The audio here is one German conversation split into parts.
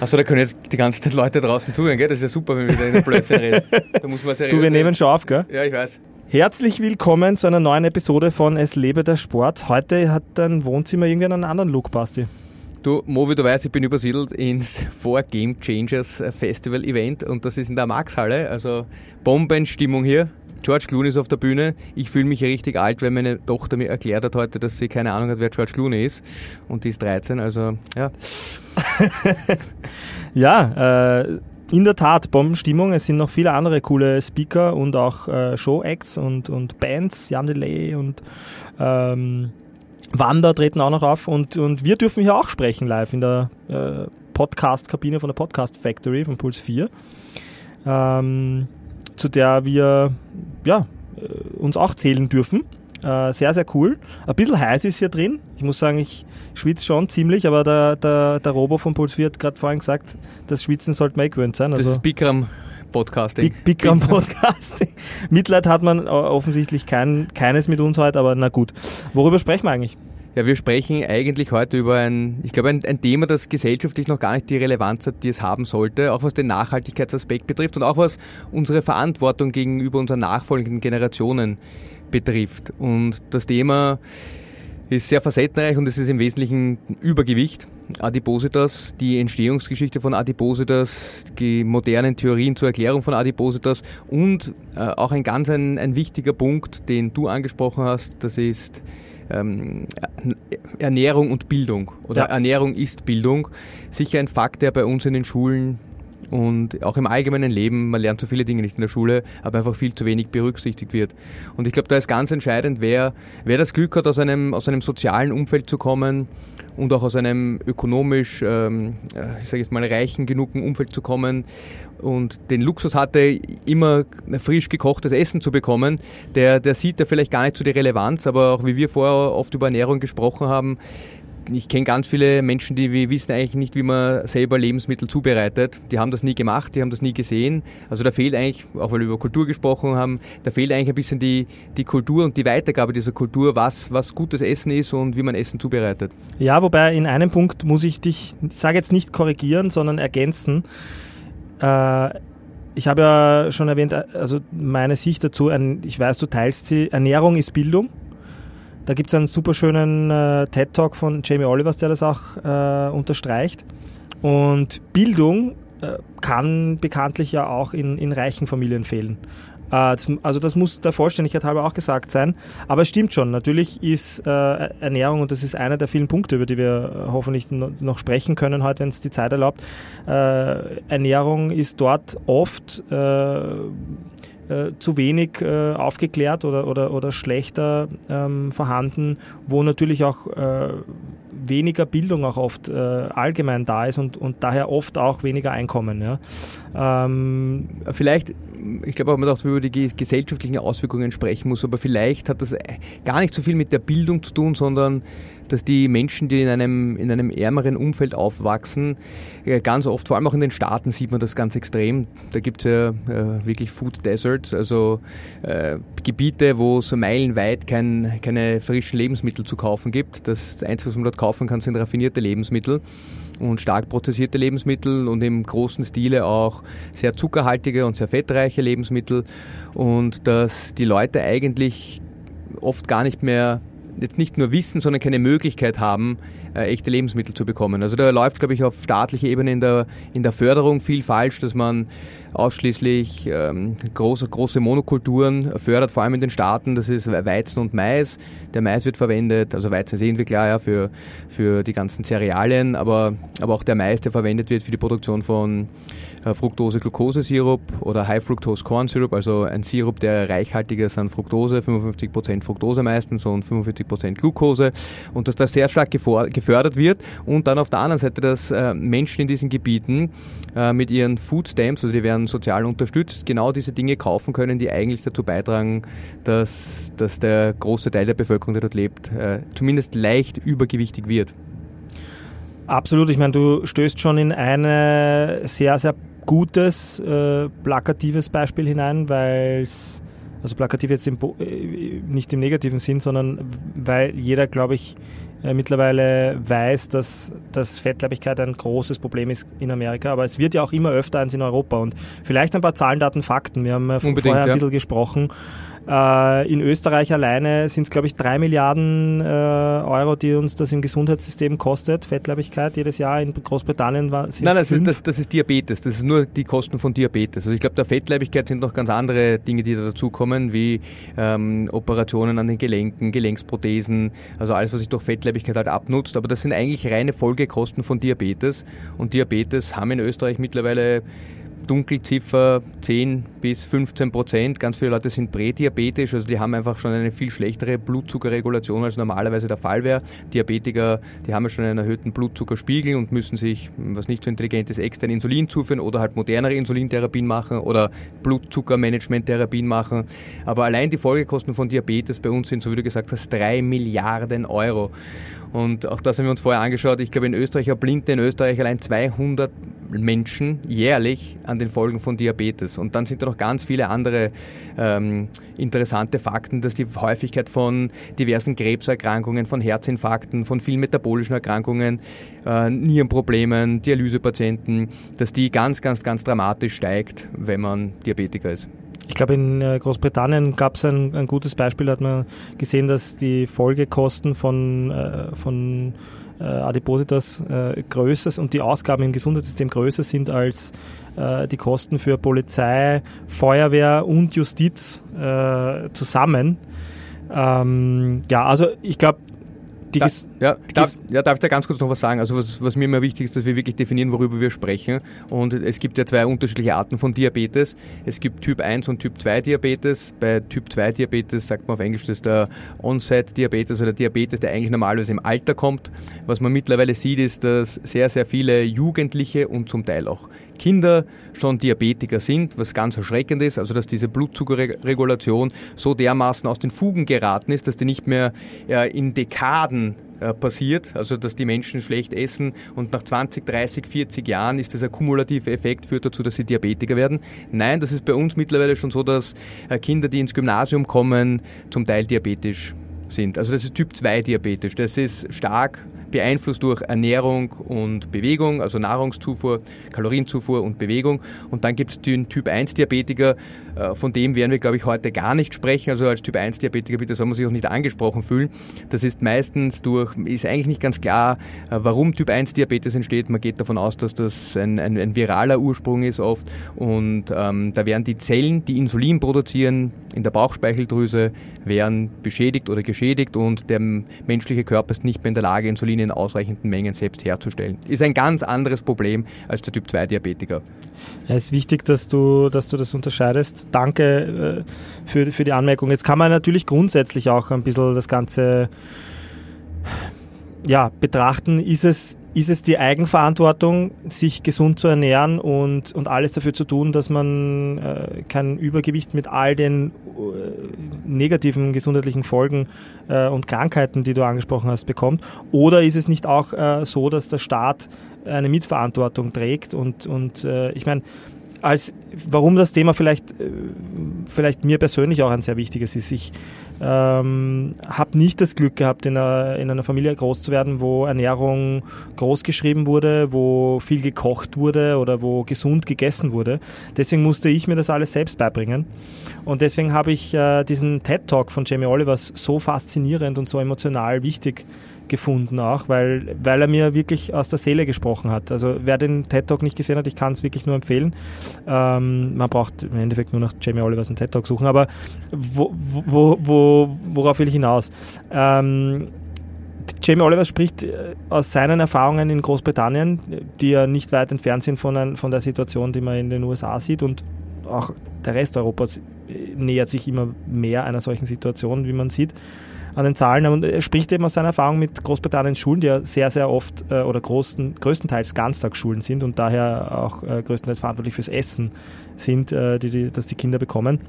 Achso, da können jetzt die ganze Zeit Leute draußen zuhören, gell? Das ist ja super, wenn wir wieder in Blödsinn reden. Da muss man seriös Du, wir nehmen schon auf, gell? Ja, ich weiß. Herzlich willkommen zu einer neuen Episode von Es lebe der Sport. Heute hat dein Wohnzimmer irgendwie einen anderen Look, Basti. Du, Mo, wie du weißt, ich bin übersiedelt ins Four Game Changers Festival Event und das ist in der Maxhalle. Also Bombenstimmung hier. George Clooney ist auf der Bühne. Ich fühle mich richtig alt, weil meine Tochter mir erklärt hat heute, dass sie keine Ahnung hat, wer George Clooney ist. Und die ist 13, also ja. Ja, äh, in der Tat, Bombenstimmung. Es sind noch viele andere coole Speaker und auch äh, Show-Acts und, und Bands, Jan Delay und ähm, Wanda treten auch noch auf und, und wir dürfen hier auch sprechen live in der äh, Podcast-Kabine von der Podcast Factory von Puls 4, ähm, zu der wir ja, äh, uns auch zählen dürfen. Äh, sehr, sehr cool. Ein bisschen heiß ist hier drin. Ich muss sagen, ich schwitze schon ziemlich, aber der, der, der Robo von Puls 4 hat gerade vorhin gesagt, das Schwitzen sollte man eh gewöhnt sein. Das Also ist Bikram Podcasting. Big, Big Gram Podcast. Mitleid hat man offensichtlich kein, keines mit uns heute, aber na gut. Worüber sprechen wir eigentlich? Ja, wir sprechen eigentlich heute über ein, ich glaube, ein, ein Thema, das gesellschaftlich noch gar nicht die Relevanz hat, die es haben sollte, auch was den Nachhaltigkeitsaspekt betrifft und auch was unsere Verantwortung gegenüber unseren nachfolgenden Generationen betrifft. Und das Thema ist sehr facettenreich und es ist im Wesentlichen Übergewicht. Adipositas, die Entstehungsgeschichte von Adipositas, die modernen Theorien zur Erklärung von Adipositas und äh, auch ein ganz ein, ein wichtiger Punkt, den du angesprochen hast, das ist ähm, Ernährung und Bildung oder Ja. Ernährung ist Bildung. Sicher ein Fakt, der bei uns in den Schulen und auch im allgemeinen Leben, man lernt so viele Dinge nicht in der Schule, aber einfach viel zu wenig berücksichtigt wird. Und ich glaube, da ist ganz entscheidend, wer, wer das Glück hat, aus einem, aus einem sozialen Umfeld zu kommen und auch aus einem ökonomisch, ähm, äh, ich sage jetzt mal, reichen genugen Umfeld zu kommen und den Luxus hatte, immer frisch gekochtes Essen zu bekommen, der, der sieht da vielleicht gar nicht so die Relevanz, aber auch wie wir vorher oft über Ernährung gesprochen haben, ich kenne ganz viele Menschen, die wissen eigentlich nicht, wie man selber Lebensmittel zubereitet. Die haben das nie gemacht, die haben das nie gesehen. Also da fehlt eigentlich, auch weil wir über Kultur gesprochen haben, da fehlt eigentlich ein bisschen die, die Kultur und die Weitergabe dieser Kultur, was, was gutes Essen ist und wie man Essen zubereitet. Ja, wobei in einem Punkt muss ich dich, ich sage jetzt nicht korrigieren, sondern ergänzen. Äh, ich habe ja schon erwähnt, äh, also meine Sicht dazu, ich weiß, du teilst sie, Ernährung ist Bildung. Da gibt es einen super schönen äh, TED-Talk von Jamie Olivers, der das auch äh, unterstreicht. Und Bildung äh, kann bekanntlich ja auch in, in reichen Familien fehlen. Äh, Also das muss der Vollständigkeit halber auch gesagt sein. Aber es stimmt schon, natürlich ist äh, Ernährung, und das ist einer der vielen Punkte, über die wir äh, hoffentlich no- noch sprechen können heute, wenn es die Zeit erlaubt, äh, Ernährung ist dort oft äh, zu wenig äh, aufgeklärt oder, oder, oder schlechter ähm, vorhanden, wo natürlich auch äh, weniger Bildung auch oft äh, allgemein da ist und, und daher oft auch weniger Einkommen. Ja. Ähm, Vielleicht, ich glaube auch, man auch über die ge- gesellschaftlichen Auswirkungen sprechen muss, aber vielleicht hat das gar nicht so viel mit der Bildung zu tun, sondern dass die Menschen, die in einem, in einem ärmeren Umfeld aufwachsen, äh, ganz oft, vor allem auch in den Staaten sieht man das ganz extrem. Da gibt es ja äh, wirklich Food Deserts, also äh, Gebiete, wo es meilenweit kein, keine frischen Lebensmittel zu kaufen gibt. Das Einzige, was man dort kaufen kann, sind raffinierte Lebensmittel und stark prozessierte Lebensmittel und im großen Stile auch sehr zuckerhaltige und sehr fettreiche Lebensmittel. Und dass die Leute eigentlich oft gar nicht mehr jetzt nicht nur wissen, sondern keine Möglichkeit haben, echte Lebensmittel zu bekommen. Also da läuft, glaube ich, auf staatlicher Ebene in der, in der Förderung viel falsch, dass man ausschließlich ähm, große, große Monokulturen fördert, vor allem in den Staaten. Das ist Weizen und Mais. Der Mais wird verwendet, also Weizen sehen wir klar ja, für, für die ganzen Cerealien, aber, aber auch der Mais, der verwendet wird für die Produktion von äh, Fructose-Glucose-Sirup oder High-Fructose-Corn-Sirup, also ein Sirup, der reichhaltiger ist an Fructose, 55% Fructose meistens und 45% Glucose und dass das sehr stark gefor- gefördert wird und dann auf der anderen Seite, dass äh, Menschen in diesen Gebieten äh, mit ihren Food Stamps, also die werden sozial unterstützt, genau diese Dinge kaufen können, die eigentlich dazu beitragen, dass, dass der große Teil der Bevölkerung, der dort lebt, äh, zumindest leicht übergewichtig wird. Absolut, ich meine, du stößt schon in ein sehr, sehr gutes, äh, plakatives Beispiel hinein, weil es, also plakativ jetzt im, nicht im negativen Sinn, sondern weil jeder, glaube ich, mittlerweile weiß, dass, dass Fettleibigkeit ein großes Problem ist in Amerika, aber es wird ja auch immer öfter eins in Europa. Und vielleicht ein paar Zahlen, Daten, Fakten. Wir haben ja vorher ein bisschen gesprochen. Äh, in Österreich alleine sind es, glaube ich, drei Milliarden äh, Euro, die uns das im Gesundheitssystem kostet, Fettleibigkeit jedes Jahr. In Großbritannien war es Nein, das ist, das, das ist Diabetes. Das ist nur die Kosten von Diabetes. Also ich glaube, der Fettleibigkeit sind noch ganz andere Dinge, die da dazukommen, wie ähm, Operationen an den Gelenken, Gelenksprothesen, also alles, was sich durch Fettleibigkeit halt abnutzt. Aber das sind eigentlich reine Folgekosten von Diabetes. Und Diabetes haben in Österreich mittlerweile Dunkelziffer 10 bis 15 Prozent. Ganz viele Leute sind prädiabetisch, also die haben einfach schon eine viel schlechtere Blutzuckerregulation, als normalerweise der Fall wäre. Diabetiker, die haben ja schon einen erhöhten Blutzuckerspiegel und müssen sich, was nicht so intelligent ist, extern Insulin zuführen oder halt modernere Insulintherapien machen oder Blutzuckermanagementtherapien machen. Aber allein die Folgekosten von Diabetes bei uns sind, so wie du gesagt hast, 3 Milliarden Euro. Und auch das haben wir uns vorher angeschaut. Ich glaube, in Österreich erblinden in Österreich allein 200 Menschen jährlich an den Folgen von Diabetes. Und dann sind da noch ganz viele andere ähm, interessante Fakten, dass die Häufigkeit von diversen Krebserkrankungen, von Herzinfarkten, von vielen metabolischen Erkrankungen, äh, Nierenproblemen, Dialysepatienten, dass die ganz, ganz, ganz dramatisch steigt, wenn man Diabetiker ist. Ich glaube, in äh, Großbritannien gab es ein, ein, gutes Beispiel, da hat man gesehen, dass die Folgekosten von, äh, von äh, Adipositas äh, größer und die Ausgaben im Gesundheitssystem größer sind als die Kosten für Polizei, Feuerwehr und Justiz äh, zusammen. Ähm, ja, also ich glaube, die da, ja, darf, ja, darf ich da ganz kurz noch was sagen? Also was, was mir immer wichtig ist, dass wir wirklich definieren, worüber wir sprechen. Und es gibt ja zwei unterschiedliche Arten von Diabetes. Es gibt Typ 1 und Typ 2 Diabetes. Bei Typ 2 Diabetes sagt man auf Englisch, das ist der Onset-Diabetes oder Diabetes, der eigentlich normalerweise im Alter kommt. Was man mittlerweile sieht, ist, dass sehr, sehr viele Jugendliche und zum Teil auch Kinder schon Diabetiker sind, was ganz erschreckend ist, also dass diese Blutzuckerregulation so dermaßen aus den Fugen geraten ist, dass die nicht mehr in Dekaden äh, passiert, also dass die Menschen schlecht essen und nach 20, 30, 40 Jahren ist dieser kumulative Effekt, führt dazu, dass sie Diabetiker werden. Nein, das ist bei uns mittlerweile schon so, dass äh, Kinder, die ins Gymnasium kommen, zum Teil diabetisch sind. Also das ist Typ 2 Diabetes. Das ist stark beeinflusst durch Ernährung und Bewegung, also Nahrungszufuhr, Kalorienzufuhr und Bewegung. Und dann gibt es den Typ 1 Diabetiker, äh, von dem werden wir, glaube ich, heute gar nicht sprechen. Also als Typ 1 Diabetiker bitte soll man sich auch nicht angesprochen fühlen. Das ist meistens durch, ist eigentlich nicht ganz klar, äh, warum Typ 1 Diabetes entsteht. Man geht davon aus, dass das ein, ein, ein viraler Ursprung ist oft. Und ähm, da werden die Zellen, die Insulin produzieren in der Bauchspeicheldrüse, werden beschädigt oder geschädigt und der menschliche Körper ist nicht mehr in der Lage, Insulin in ausreichenden Mengen selbst herzustellen. Ist ein ganz anderes Problem als der Typ 2 Diabetiker. Ja, es ist wichtig, dass du, dass du das unterscheidest. Danke äh, für, für die Anmerkung. Jetzt kann man natürlich grundsätzlich auch ein bisschen das Ganze ja, betrachten. Ist es, ist es die Eigenverantwortung, sich gesund zu ernähren und, und alles dafür zu tun, dass man äh, kein Übergewicht mit all den äh, negativen gesundheitlichen Folgen äh, und Krankheiten, die du angesprochen hast, bekommt? Oder ist es nicht auch äh, so, dass der Staat eine Mitverantwortung trägt? Und, und äh, ich meine, als warum das Thema vielleicht, äh, vielleicht mir persönlich auch ein sehr wichtiges ist. Ich ähm, habe nicht das Glück gehabt, in einer, in einer Familie groß zu werden, wo Ernährung groß geschrieben wurde, wo viel gekocht wurde oder wo gesund gegessen wurde. Deswegen musste ich mir das alles selbst beibringen. Und deswegen habe ich äh, diesen TED-Talk von Jamie Olivers so faszinierend und so emotional wichtig gefunden auch, weil, weil er mir wirklich aus der Seele gesprochen hat. Also wer den TED Talk nicht gesehen hat, ich kann es wirklich nur empfehlen. Ähm, man braucht im Endeffekt nur nach Jamie Olivers einen TED Talk suchen, aber wo, wo, wo, worauf will ich hinaus? Ähm, Jamie Oliver spricht äh, aus seinen Erfahrungen in Großbritannien, die ja nicht weit entfernt sind von, ein, von der Situation, die man in den USA sieht und auch der Rest Europas nähert sich immer mehr einer solchen Situation, wie man sieht an den Zahlen. Und er spricht eben aus seiner Erfahrung mit Großbritanniens Schulen, die ja sehr, sehr oft äh, oder großen, größtenteils Ganztagsschulen sind und daher auch äh, größtenteils verantwortlich fürs Essen sind, äh, die, die, das die Kinder bekommen.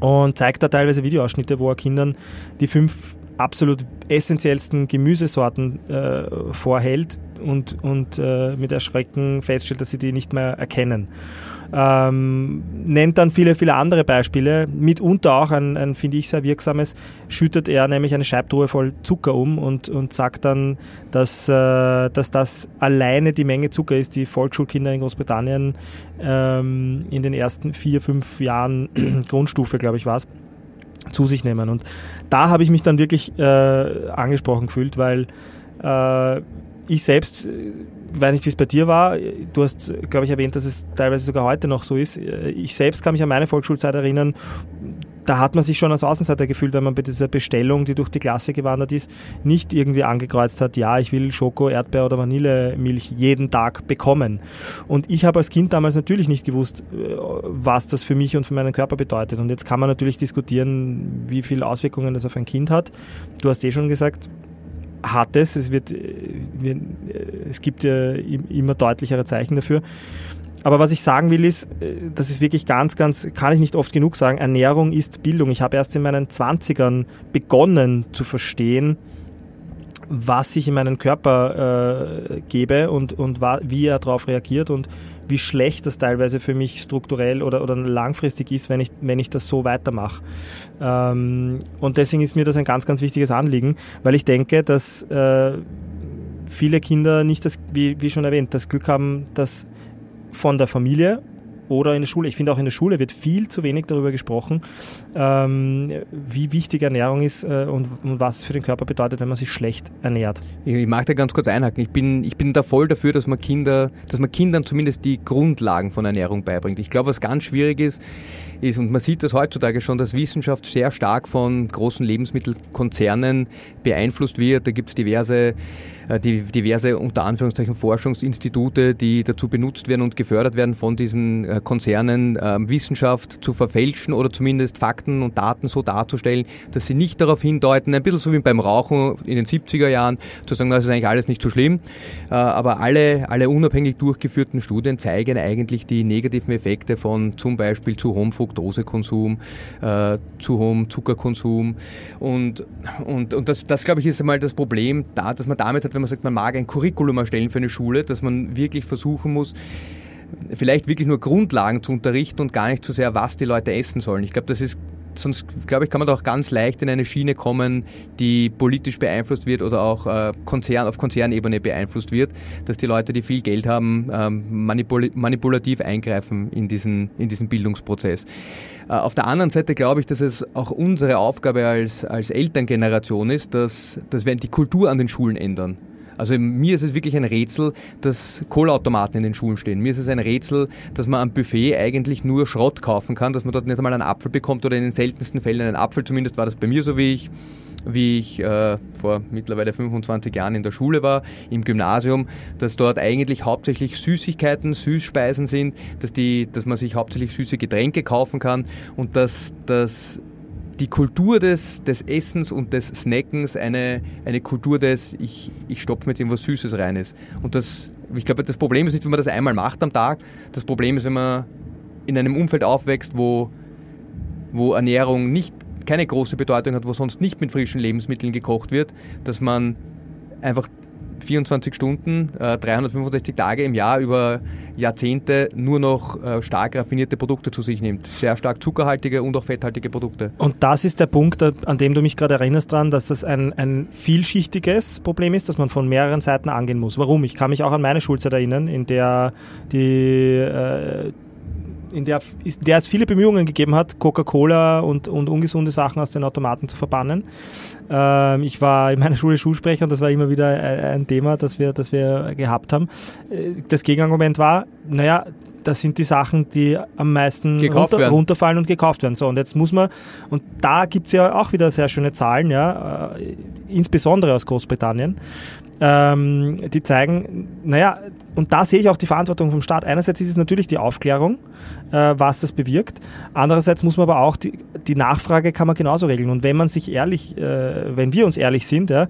Und zeigt da teilweise Videoausschnitte, wo er Kindern, die fünf absolut essentiellsten Gemüsesorten äh, vorhält und, und äh, mit Erschrecken feststellt, dass sie die nicht mehr erkennen. Ähm, nennt dann viele, viele andere Beispiele. Mitunter auch ein, ein finde ich, sehr wirksames, schüttet er nämlich eine Scheibtruhe voll Zucker um und, und sagt dann, dass, äh, dass das alleine die Menge Zucker ist, die Volksschulkinder in Großbritannien ähm, in den ersten vier, fünf Jahren Grundstufe, glaube ich, war es, zu sich nehmen. Und da habe ich mich dann wirklich äh, angesprochen gefühlt, weil äh, ich selbst, äh, weiß nicht, wie es bei dir war, du hast, glaube ich, erwähnt, dass es teilweise sogar heute noch so ist. Ich selbst kann mich an meine Volksschulzeit erinnern, da hat man sich schon als Außenseiter gefühlt, wenn man bei dieser Bestellung, die durch die Klasse gewandert ist, nicht irgendwie angekreuzt hat, ja, ich will Schoko, Erdbeer oder Vanillemilch jeden Tag bekommen. Und ich habe als Kind damals natürlich nicht gewusst, äh, was das für mich und für meinen Körper bedeutet. Und jetzt kann man natürlich diskutieren, wie viele Auswirkungen das auf ein Kind hat. Du hast eh schon gesagt, hat es. Es, wird, äh, es gibt ja immer deutlichere Zeichen dafür. Aber was ich sagen will ist, äh, das ist wirklich ganz, ganz, kann ich nicht oft genug sagen, Ernährung ist Bildung. Ich habe erst in meinen Zwanzigern begonnen zu verstehen, was ich in meinen Körper äh, gebe und, und wie er darauf reagiert und wie schlecht das teilweise für mich strukturell oder, oder langfristig ist, wenn ich, wenn ich das so weitermache. Ähm, und deswegen ist mir das ein ganz, ganz wichtiges Anliegen, weil ich denke, dass äh, viele Kinder nicht das, wie, wie schon erwähnt, das Glück haben, dass von der Familie oder in der Schule. Ich finde auch in der Schule wird viel zu wenig darüber gesprochen, ähm, wie wichtig Ernährung ist äh, und, und, was für den Körper bedeutet, wenn man sich schlecht ernährt. Ich mag da ganz kurz einhaken. Ich bin, ich bin da voll dafür, dass man Kinder, dass man Kindern zumindest die Grundlagen von Ernährung beibringt. Ich glaube, was ganz schwierig ist, ist, und man sieht das heutzutage schon, dass Wissenschaft sehr stark von großen Lebensmittelkonzernen beeinflusst wird. Da gibt es diverse die diverse unter Anführungszeichen Forschungsinstitute, die dazu benutzt werden und gefördert werden von diesen äh, Konzernen, ähm, Wissenschaft zu verfälschen oder zumindest Fakten und Daten so darzustellen, dass sie nicht darauf hindeuten, ein bisschen so wie beim Rauchen in den 70er Jahren, zu sagen, das ist eigentlich alles nicht so schlimm. Äh, aber alle, alle unabhängig durchgeführten Studien zeigen eigentlich die negativen Effekte von zum Beispiel zu hohem Fructosekonsum, zu hohem Zuckerkonsum. Und, und, und das, das glaube ich, ist einmal das Problem da, dass man damit hat, wenn man sagt, man mag ein Curriculum erstellen für eine Schule, dass man wirklich versuchen muss, vielleicht wirklich nur Grundlagen zu unterrichten und gar nicht so sehr, was die Leute essen sollen. Ich glaube, das ist sonst glaube ich, kann man doch ganz leicht in eine Schiene kommen, die politisch beeinflusst wird oder auch äh, Konzern, auf Konzernebene beeinflusst wird, dass die Leute, die viel Geld haben, ähm, manipul manipulativ eingreifen in diesen, in diesen Bildungsprozess. Äh, auf der anderen Seite glaube ich, dass es auch unsere Aufgabe als, als Elterngeneration ist, dass, dass wir die Kultur an den Schulen ändern. Also mir ist es wirklich ein Rätsel, dass Kohlautomaten in den Schulen stehen. Mir ist es ein Rätsel, dass man am Buffet eigentlich nur Schrott kaufen kann, dass man dort nicht einmal einen Apfel bekommt oder in den seltensten Fällen einen Apfel. Zumindest war das bei mir so, wie ich wie ich äh, vor mittlerweile 25 Jahren in der Schule war, im Gymnasium, dass dort eigentlich hauptsächlich Süßigkeiten, Süßspeisen sind, dass, die, dass man sich hauptsächlich süße Getränke kaufen kann und dass, dass die Kultur des, des Essens und des Snackens eine, eine Kultur des, ich, ich stopfe mir jetzt irgendwas Süßes rein ist. Und das, ich glaube, das Problem ist nicht, wenn man das einmal macht am Tag. Das Problem ist, wenn man in einem Umfeld aufwächst, wo, wo Ernährung nicht keine große Bedeutung hat, wo sonst nicht mit frischen Lebensmitteln gekocht wird, dass man einfach 24 Stunden, äh, 365 Tage im Jahr über Jahrzehnte nur noch äh, stark raffinierte Produkte zu sich nimmt. Sehr stark zuckerhaltige und auch fetthaltige Produkte. Und das ist der Punkt, an dem du mich gerade erinnerst dran, dass das ein, ein vielschichtiges Problem ist, das man von mehreren Seiten angehen muss. Warum? Ich kann mich auch an meine Schulzeit erinnern, in der die äh, in der, in der es viele Bemühungen gegeben hat, Coca-Cola und, und ungesunde Sachen aus den Automaten zu verbannen. Ähm, ich war in meiner Schule Schulsprecher und das war immer wieder ein Thema, das wir, das wir gehabt haben. Äh, das Gegenargument war, naja, das sind die Sachen, die am meisten runter, runterfallen und gekauft werden. So, und jetzt muss man, und da gibt's ja auch wieder sehr schöne Zahlen, ja, äh, insbesondere aus Großbritannien, ähm, die zeigen, naja, und da sehe ich auch die Verantwortung vom Staat. Einerseits ist es natürlich die Aufklärung, äh, was das bewirkt. Andererseits muss man aber auch die, die Nachfrage kann man genauso regeln. Und wenn man sich ehrlich, äh, wenn wir uns ehrlich sind, ja,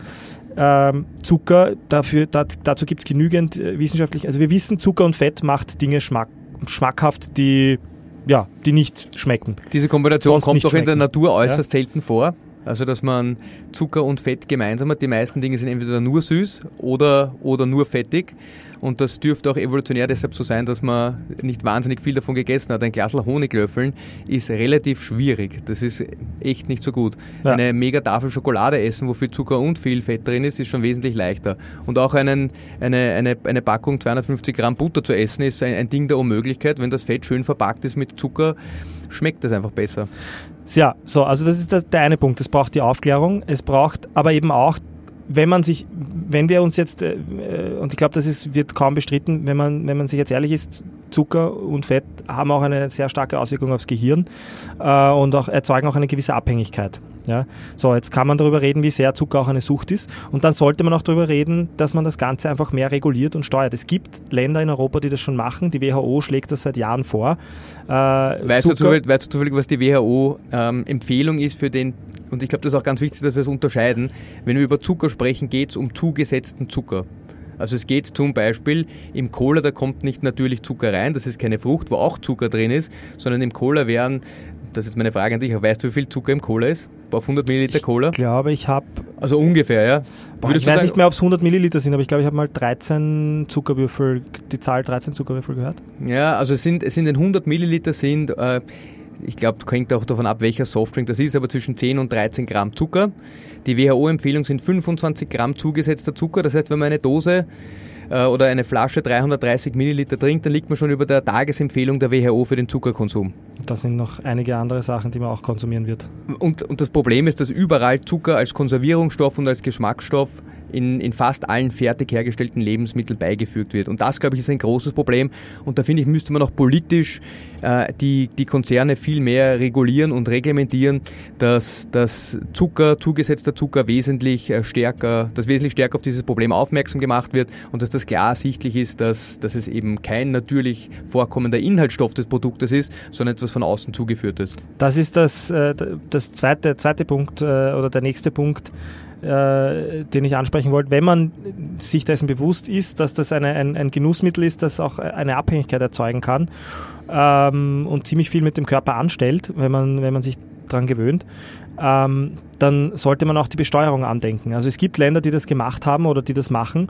ähm, Zucker, dafür, dazu gibt es genügend äh, wissenschaftlich, also wir wissen, Zucker und Fett macht Dinge schmack, schmackhaft, die ja, die nicht schmecken. Diese Kombination kommt doch in der Natur äußerst ja? selten vor. Also dass man Zucker und Fett gemeinsam hat. Die meisten Dinge sind entweder nur süß oder, oder nur fettig. Und das dürfte auch evolutionär deshalb so sein, dass man nicht wahnsinnig viel davon gegessen hat. Ein Glas Honiglöffeln ist relativ schwierig. Das ist echt nicht so gut. Ja. Eine mega Tafel Schokolade essen, wo viel Zucker und viel Fett drin ist, ist schon wesentlich leichter. Und auch einen, eine, eine, eine Packung 250 Gramm Butter zu essen, ist ein, ein Ding der Unmöglichkeit. Wenn das Fett schön verpackt ist mit Zucker, schmeckt das einfach besser. Ja, so, also das ist der eine Punkt. Es braucht die Aufklärung. Es braucht aber eben auch wenn man sich, wenn wir uns jetzt, äh, und ich glaube, das ist, wird kaum bestritten, wenn man, wenn man sich jetzt ehrlich ist, Zucker und Fett haben auch eine sehr starke Auswirkung aufs Gehirn äh, und auch erzeugen auch eine gewisse Abhängigkeit. Ja? So, jetzt kann man darüber reden, wie sehr Zucker auch eine Sucht ist. Und dann sollte man auch darüber reden, dass man das Ganze einfach mehr reguliert und steuert. Es gibt Länder in Europa, die das schon machen. Die WHO schlägt das seit Jahren vor. Äh, weißt, du zufällig, weißt, du zufällig, was die WHO-Empfehlung ähm, ist für den und ich glaube, das ist auch ganz wichtig, dass wir es unterscheiden. Wenn wir über Zucker sprechen, geht es um zugesetzten Zucker. Also es geht zum Beispiel im Cola, da kommt nicht natürlich Zucker rein, das ist keine Frucht, wo auch Zucker drin ist, sondern im Cola wären, das ist meine Frage an dich, weißt du, wie viel Zucker im Cola ist? Auf 100 Milliliter Cola? Ich glaube, ich habe... Also ungefähr, ja? Boah, ich weiß sagen, nicht mehr, ob es 100 Milliliter sind, aber ich glaube, ich habe mal 13 Zuckerwürfel, die Zahl 13 Zuckerwürfel gehört. Ja, also es sind, es sind 100 Milliliter sind... Äh, ich glaube, hängt auch davon ab, welcher Softdrink das ist, aber zwischen 10 und 13 Gramm Zucker. Die WHO-Empfehlung sind 25 Gramm zugesetzter Zucker. Das heißt, wenn man eine Dose äh, oder eine Flasche 330 Milliliter trinkt, dann liegt man schon über der Tagesempfehlung der WHO für den Zuckerkonsum. Da sind noch einige andere Sachen, die man auch konsumieren wird. Und, und das Problem ist, dass überall Zucker als Konservierungsstoff und als Geschmacksstoff in, in fast allen fertig hergestellten Lebensmitteln beigefügt wird. Und das, glaube ich, ist ein großes Problem. Und da finde ich, müsste man auch politisch äh, die, die Konzerne viel mehr regulieren und reglementieren, dass, dass Zucker, zugesetzter Zucker wesentlich äh, stärker, dass wesentlich stärker auf dieses Problem aufmerksam gemacht wird und dass das klar ersichtlich ist, dass, dass es eben kein natürlich vorkommender Inhaltsstoff des Produktes ist, sondern etwas von außen zugeführtes. Das ist das, äh, das zweite, zweite Punkt oder der nächste Punkt äh, den ich ansprechen wollte, wenn man sich dessen bewusst ist, dass das eine, ein, ein Genussmittel ist, das auch eine Abhängigkeit erzeugen kann ähm, und ziemlich viel mit dem Körper anstellt, wenn man, wenn man sich daran gewöhnt, ähm, dann sollte man auch die Besteuerung andenken. Also es gibt Länder, die das gemacht haben oder die das machen.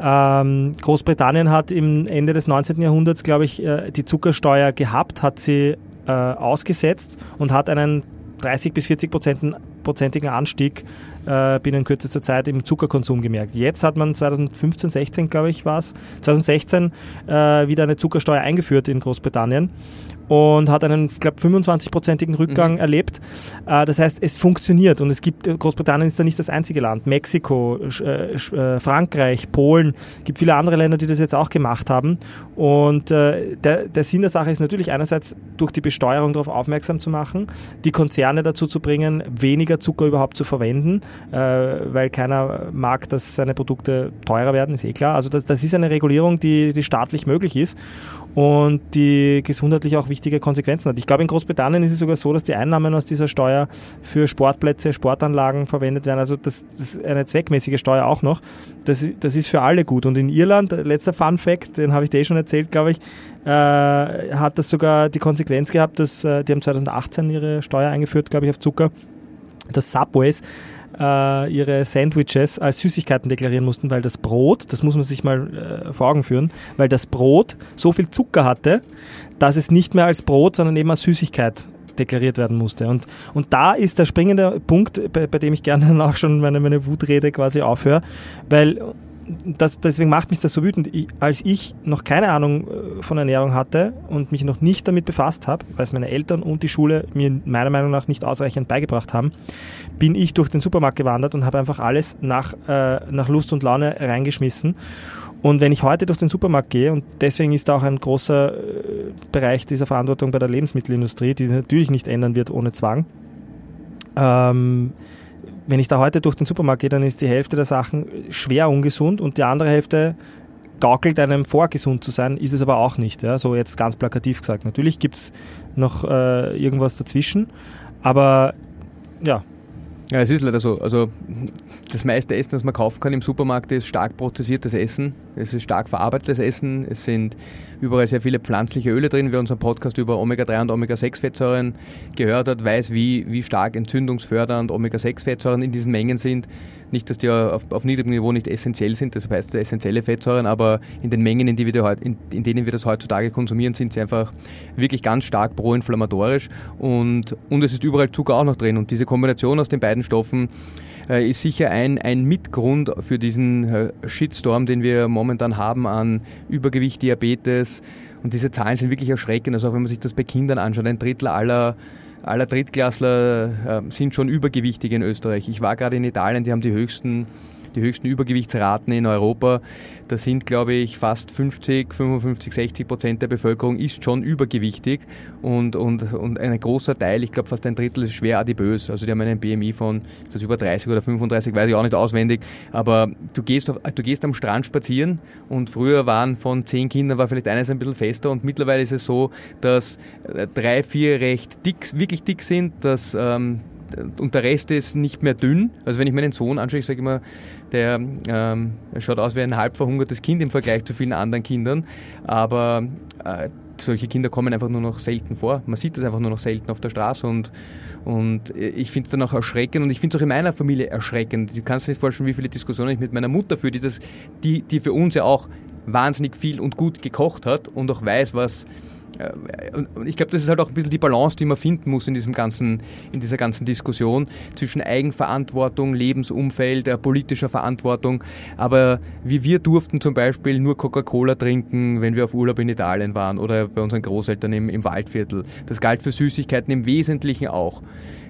Ähm, Großbritannien hat im Ende des 19. Jahrhunderts, glaube ich, äh, die Zuckersteuer gehabt, hat sie äh, ausgesetzt und hat einen 30 bis 40 prozentigen Anstieg äh, binnen kürzester Zeit im Zuckerkonsum gemerkt. Jetzt hat man 2015, 16 glaube ich war es, 2016 äh, wieder eine Zuckersteuer eingeführt in Großbritannien und hat einen, glaube 25-prozentigen Rückgang mhm. erlebt. Äh, das heißt, es funktioniert und es gibt, Großbritannien ist da nicht das einzige Land. Mexiko, äh, äh, Frankreich, Polen, gibt viele andere Länder, die das jetzt auch gemacht haben. Und äh, der, der Sinn der Sache ist natürlich einerseits durch die Besteuerung darauf aufmerksam zu machen, die Konzerne dazu zu bringen, weniger Zucker überhaupt zu verwenden, weil keiner mag, dass seine Produkte teurer werden, ist eh klar. Also das, das ist eine Regulierung, die, die staatlich möglich ist und die gesundheitlich auch wichtige Konsequenzen hat. Ich glaube, in Großbritannien ist es sogar so, dass die Einnahmen aus dieser Steuer für Sportplätze, Sportanlagen verwendet werden. Also das, das ist eine zweckmäßige Steuer auch noch. Das, das ist für alle gut. Und in Irland, letzter Fun Fact, den habe ich dir eh schon erzählt, glaube ich, äh, hat das sogar die Konsequenz gehabt, dass äh, die haben 2018 ihre Steuer eingeführt, glaube ich, auf Zucker, dass Subways äh, ihre Sandwiches als Süßigkeiten deklarieren mussten, weil das Brot, das muss man sich mal äh, vor Augen führen, weil das Brot so viel Zucker hatte, dass es nicht mehr als Brot, sondern eben als Süßigkeit deklariert werden musste. Und, und da ist der springende Punkt, bei, bei dem ich gerne dann auch schon meine, meine Wutrede quasi aufhöre, weil das, deswegen macht mich das so wütend. Ich, als ich noch keine Ahnung äh, von Ernährung hatte und mich noch nicht damit befasst habe, weil es meine Eltern und die Schule mir meiner Meinung nach nicht ausreichend beigebracht haben, bin ich durch den Supermarkt gewandert und habe einfach alles nach, äh, nach Lust und Laune reingeschmissen. Und wenn ich heute durch den Supermarkt gehe, und deswegen ist da auch ein großer äh, Bereich dieser Verantwortung bei der Lebensmittelindustrie, die sich natürlich nicht ändern wird ohne Zwang, ähm, wenn ich da heute durch den Supermarkt gehe, dann ist die Hälfte der Sachen schwer ungesund und die andere Hälfte gaukelt einem vor, gesund zu sein, ist es aber auch nicht. Ja? So jetzt ganz plakativ gesagt. Natürlich gibt's noch äh, irgendwas dazwischen, aber ja. Ja, es ist leider so. Also das meiste Essen, das man kaufen kann im Supermarkt, ist stark prozessiertes Essen. Es ist stark verarbeitetes Essen. Es sind überall sehr viele pflanzliche Öle drin. Wer unseren Podcast über Omega-3 und Omega-6-Fettsäuren gehört hat, weiß, wie, wie stark entzündungsfördernd Omega-6-Fettsäuren in diesen Mengen sind. Nicht, dass die auf, auf niedrigem Niveau nicht essentiell sind, das heißt essentielle Fettsäuren, aber in den Mengen, in, die wir, in, in denen wir das heutzutage konsumieren, sind sie einfach wirklich ganz stark proinflammatorisch und, und es ist überall Zucker auch noch drin. Und diese Kombination aus den beiden Stoffen äh, ist sicher ein, ein Mitgrund für diesen äh, Shitstorm, den wir momentan haben an Übergewicht, Diabetes. Und diese Zahlen sind wirklich erschreckend. Also auch wenn man sich das bei Kindern anschaut, ein Drittel aller aller Drittklassler äh, sind schon übergewichtig in Österreich. Ich war gerade in Italien, die haben die höchsten die höchsten Übergewichtsraten in Europa. Da sind, glaube ich, fast 50, 55, 60 Prozent der Bevölkerung ist schon übergewichtig und, und, und ein großer Teil, ich glaube fast ein Drittel, ist schwer adipös. Also die haben einen BMI von, ist das über 30 oder 35, weiß ich auch nicht auswendig. Aber du gehst, auf, du gehst am Strand spazieren und früher waren von zehn Kindern war vielleicht eines ein bisschen fester und mittlerweile ist es so, dass äh, drei, vier recht dick, wirklich dick sind, dass ähm, und der Rest ist nicht mehr dünn. Also wenn ich meinen Sohn anschaue, ich sage immer, der ähm, schaut aus wie ein halb verhungertes Kind im Vergleich zu vielen anderen Kindern. Aber äh, solche Kinder kommen einfach nur noch selten vor. Man sieht das einfach nur noch selten auf der Straße und, und ich finde es dann auch erschreckend und ich finde es auch in meiner Familie erschreckend. Du kannst dir nicht vorstellen, wie viele Diskussionen ich mit meiner Mutter führe, die, das, die, die für uns ja auch wahnsinnig viel und gut gekocht hat und auch weiß, was und ich glaube, das ist halt auch ein bisschen die Balance, die man finden muss in, diesem ganzen, in dieser ganzen Diskussion zwischen Eigenverantwortung, Lebensumfeld, äh, politischer Verantwortung. Aber wie wir durften zum Beispiel nur Coca-Cola trinken, wenn wir auf Urlaub in Italien waren oder bei unseren Großeltern im, im Waldviertel. Das galt für Süßigkeiten im Wesentlichen auch.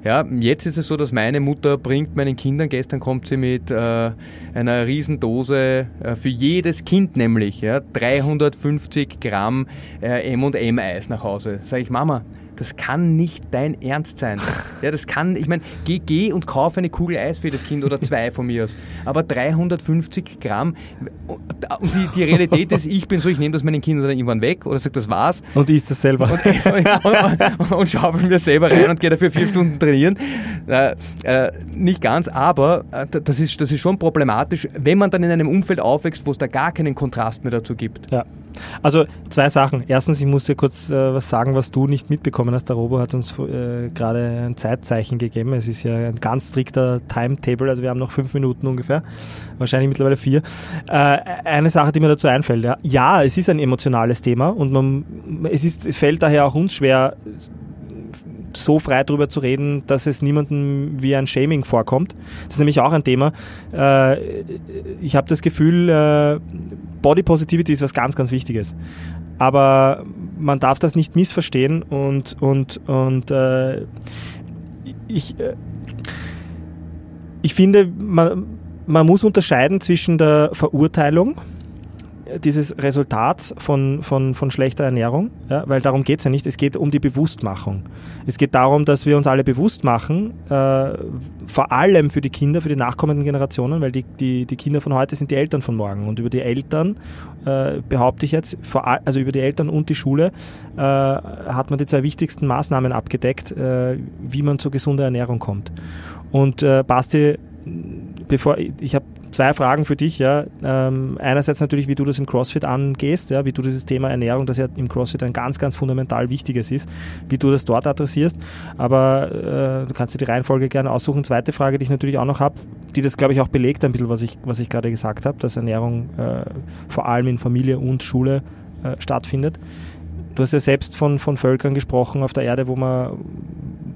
Ja, jetzt ist es so, dass meine Mutter bringt meinen Kindern, gestern kommt sie mit äh, einer Riesendose, äh, für jedes Kind nämlich, ja, 350 Gramm äh, M&M-Eis nach Hause. Sag ich, Mama, das kann nicht dein Ernst sein. Ja, das kann, ich meine, geh, geh und kauf eine Kugel Eis für das Kind oder zwei von mir aus. Aber 350 Gramm und die, die Realität ist, ich bin so, ich nehme das meinen Kindern dann irgendwann weg oder sag, das war's. Und isst das selber. Und, und, und, und schaufel mir selber rein und gehe dafür vier Stunden trainieren. Äh, äh, nicht ganz, aber äh, das, ist, das ist schon problematisch, wenn man dann in einem Umfeld aufwächst, wo es da gar keinen Kontrast mehr dazu gibt. Ja. Also zwei Sachen. Erstens, ich muss dir kurz äh, was sagen, was du nicht mitbekommen hast. Der Robo hat uns äh, gerade ein Zeitzeichen gegeben. Es ist ja ein ganz strikter Timetable, also wir haben noch fünf Minuten ungefähr, wahrscheinlich mittlerweile vier. Äh, eine Sache, die mir dazu einfällt. Ja, ja es ist ein emotionales Thema und man, es, ist, es fällt daher auch uns schwer, so frei darüber zu reden, dass es niemandem wie ein Shaming vorkommt. Das ist nämlich auch ein Thema. Äh, ich habe das Gefühl, äh, Body Positivity ist was ganz, ganz Wichtiges. Aber man darf das nicht missverstehen und, und, und äh, ich, ich finde, man, man muss unterscheiden zwischen der Verurteilung dieses Resultats von, von, von schlechter Ernährung, ja, weil darum geht es ja nicht. Es geht um die Bewusstmachung. Es geht darum, dass wir uns alle bewusst machen, äh, vor allem für die Kinder, für die nachkommenden Generationen, weil die, die, die Kinder von heute sind die Eltern von morgen. Und über die Eltern, äh, behaupte ich jetzt, vor, also über die Eltern und die Schule, äh, hat man die zwei wichtigsten Maßnahmen abgedeckt, äh, wie man zur gesunder Ernährung kommt. Und äh, Basti, bevor ich habe zwei Fragen für dich. Ja. Ähm, einerseits natürlich, wie du das im CrossFit angehst, ja, wie du dieses Thema Ernährung, das ja im CrossFit ein ganz, ganz fundamental wichtiges ist, wie du das dort adressierst. Aber äh, du kannst dir die Reihenfolge gerne aussuchen. Zweite Frage, die ich natürlich auch noch habe, die das, glaube ich, auch belegt ein bisschen, was ich, was ich gerade gesagt habe, dass Ernährung äh, vor allem in Familie und Schule äh, stattfindet. Du hast ja selbst von, von Völkern gesprochen auf der Erde, wo man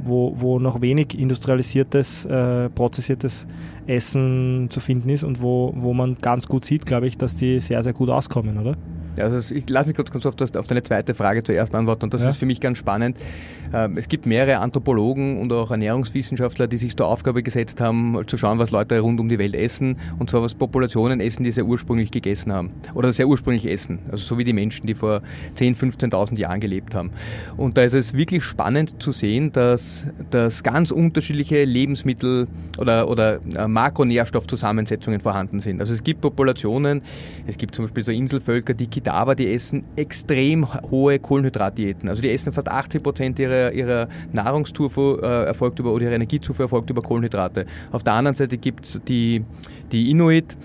wo, wo noch wenig industrialisiertes, äh, prozessiertes Essen zu finden ist und wo, wo man ganz gut sieht, glaube ich, dass die sehr, sehr gut auskommen, oder? Also ich lasse mich kurz auf, das, auf deine zweite Frage zuerst antworten und das ja. ist für mich ganz spannend. Ähm, es gibt mehrere Anthropologen und auch Ernährungswissenschaftler, die sich zur Aufgabe gesetzt haben, zu schauen, was Leute rund um die Welt essen und zwar was Populationen essen, die sehr ursprünglich gegessen haben oder sehr ursprünglich essen, also so wie die Menschen, die vor 10.000, 15.000 Jahren gelebt haben. Und da ist es wirklich spannend zu sehen, dass, dass ganz unterschiedliche Lebensmittel oder, oder äh, Makronährstoffzusammensetzungen vorhanden sind. Also es gibt Populationen, es gibt zum Beispiel so Inselvölker, die war, die essen extrem hohe Kohlenhydratdiäten. Also die essen fast 80 Prozent ihrer, ihrer Nahrungszufuhr äh, erfolgt über, oder ihre Energiezufuhr erfolgt über Kohlenhydrate. Auf der anderen Seite gibt es die, die Inuit,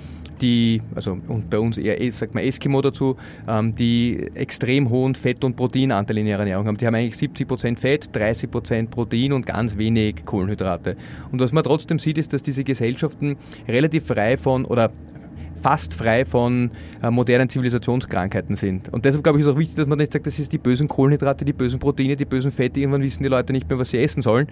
die, also und bei uns eher, sagt man Eskimo dazu, ähm, die extrem hohen Fett- und Proteinanteil in ihrer Ernährung haben. Die haben eigentlich 70% Fett, 30% Protein und ganz wenig Kohlenhydrate. Und was man trotzdem sieht, ist, dass diese Gesellschaften relativ frei von oder fast frei von äh, modernen Zivilisationskrankheiten sind. Und deshalb glaube ich, ist auch wichtig, dass man nicht sagt, das ist die bösen Kohlenhydrate, die bösen Proteine, die bösen Fette. Irgendwann wissen die Leute nicht mehr, was sie essen sollen.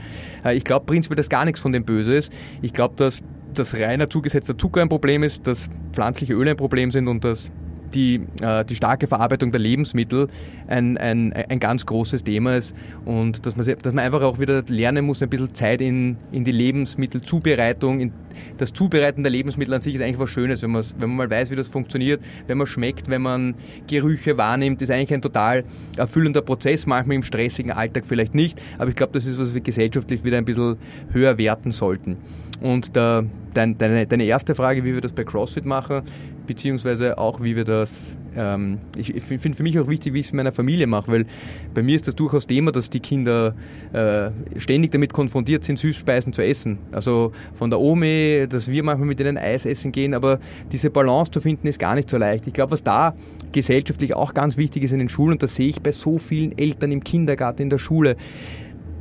Äh, ich glaube prinzipiell, dass gar nichts von dem böse ist. Ich glaube, dass dass reiner zugesetzter Zucker ein Problem ist, dass pflanzliche Öle ein Problem sind und dass die, äh, die starke Verarbeitung der Lebensmittel ein, ein, ein ganz großes Thema ist und dass man, dass man einfach auch wieder lernen muss, ein bisschen Zeit in, in die Lebensmittelzubereitung. In, das Zubereiten der Lebensmittel an sich ist eigentlich was Schönes, wenn, wenn man mal weiß, wie das funktioniert, wenn man schmeckt, wenn man Gerüche wahrnimmt, ist eigentlich ein total erfüllender Prozess, manchmal im stressigen Alltag vielleicht nicht, aber ich glaube, das ist, was wir gesellschaftlich wieder ein bisschen höher werten sollten. Und der, dein, deine, deine erste Frage, wie wir das bei CrossFit machen, beziehungsweise auch wie wir das, ähm, ich, ich finde für mich auch wichtig, wie ich es in meiner Familie mache, weil bei mir ist das durchaus Thema, dass die Kinder äh, ständig damit konfrontiert sind, Süßspeisen zu essen. Also von der Omi, dass wir manchmal mit ihnen Eis essen gehen, aber diese Balance zu finden ist gar nicht so leicht. Ich glaube, was da gesellschaftlich auch ganz wichtig ist in den Schulen, und das sehe ich bei so vielen Eltern im Kindergarten, in der Schule,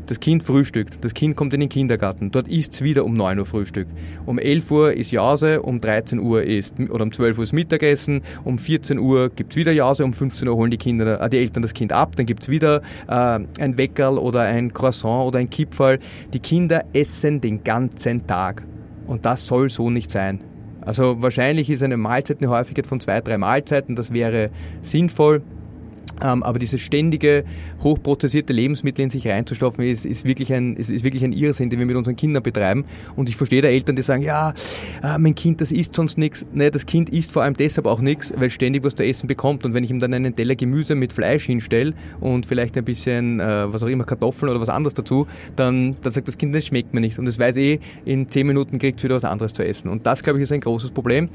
das Kind frühstückt, das Kind kommt in den Kindergarten, dort isst es wieder um 9 Uhr Frühstück. Um 11 Uhr ist Jause, um 13 Uhr ist, oder um 12 Uhr ist Mittagessen, um 14 Uhr gibt es wieder Jause, um 15 Uhr holen die Kinder, äh, die Eltern das Kind ab, dann gibt es wieder äh, ein Weckerl oder ein Croissant oder ein Kipferl. Die Kinder essen den ganzen Tag. Und das soll so nicht sein. Also wahrscheinlich ist eine Mahlzeit eine Häufigkeit von zwei, drei Mahlzeiten, das wäre sinnvoll. Ähm, aber dieses ständige, hochprozessierte Lebensmittel in sich reinzustopfen, ist, ist, wirklich ein, ist, ist, wirklich ein Irrsinn, den wir mit unseren Kindern betreiben. Und ich verstehe da Eltern, die sagen, ja, äh, mein Kind, das isst sonst nichts. Nee, das Kind isst vor allem deshalb auch nichts, weil ständig was zu essen bekommt. Und wenn ich ihm dann einen Teller Gemüse mit Fleisch hinstelle und vielleicht ein bisschen, äh, was auch immer, Kartoffeln oder was anderes dazu, dann, dann sagt das Kind, das schmeckt mir nicht. Und es weiß eh, in zehn Minuten kriegt es wieder was anderes zu essen. Und das, glaube ich, ist ein großes Problem.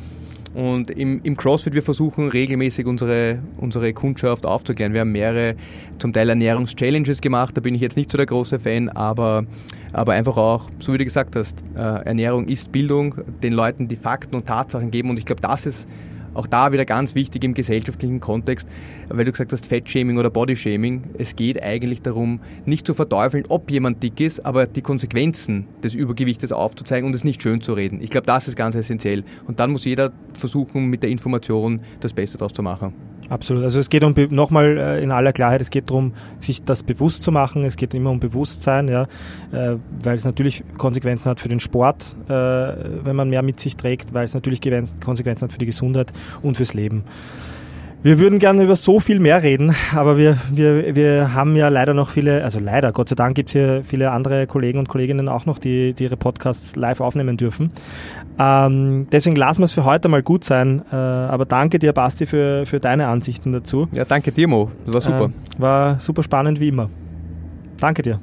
Und im, im CrossFit, wir versuchen regelmäßig unsere, unsere Kundschaft aufzuklären. Wir haben mehrere, zum Teil Ernährungschallenges gemacht, da bin ich jetzt nicht so der große Fan, aber, aber einfach auch, so wie du gesagt hast, äh, Ernährung ist Bildung, den Leuten die Fakten und Tatsachen geben und ich glaube, das ist auch da wieder ganz wichtig im gesellschaftlichen Kontext, weil du gesagt hast, Fettshaming oder Bodyshaming. Es geht eigentlich darum, nicht zu verteufeln, ob jemand dick ist, aber die Konsequenzen des Übergewichtes aufzuzeigen und es nicht schön zu reden. Ich glaube, das ist ganz essentiell. Und dann muss jeder versuchen, mit der Information das Beste daraus zu machen. Absolut. Also es geht um nochmal äh, in aller Klarheit, es geht darum, sich das bewusst zu machen. Es geht immer um Bewusstsein, ja, äh, weil es natürlich Konsequenzen hat für den Sport, äh, wenn man mehr mit sich trägt, weil es natürlich Konsequenzen hat für die Gesundheit und fürs Leben. Wir würden gerne über so viel mehr reden, aber wir, wir, wir haben ja leider noch viele, also leider, Gott sei Dank gibt es hier viele andere Kollegen und Kolleginnen auch noch, die, die ihre Podcasts live aufnehmen dürfen. Ähm, deswegen lassen wir es für heute mal gut sein. Äh, aber danke dir, Basti, für, für deine Ansichten dazu. Ja, danke dir, Mo. Das war super. Äh, war super spannend wie immer. Danke dir.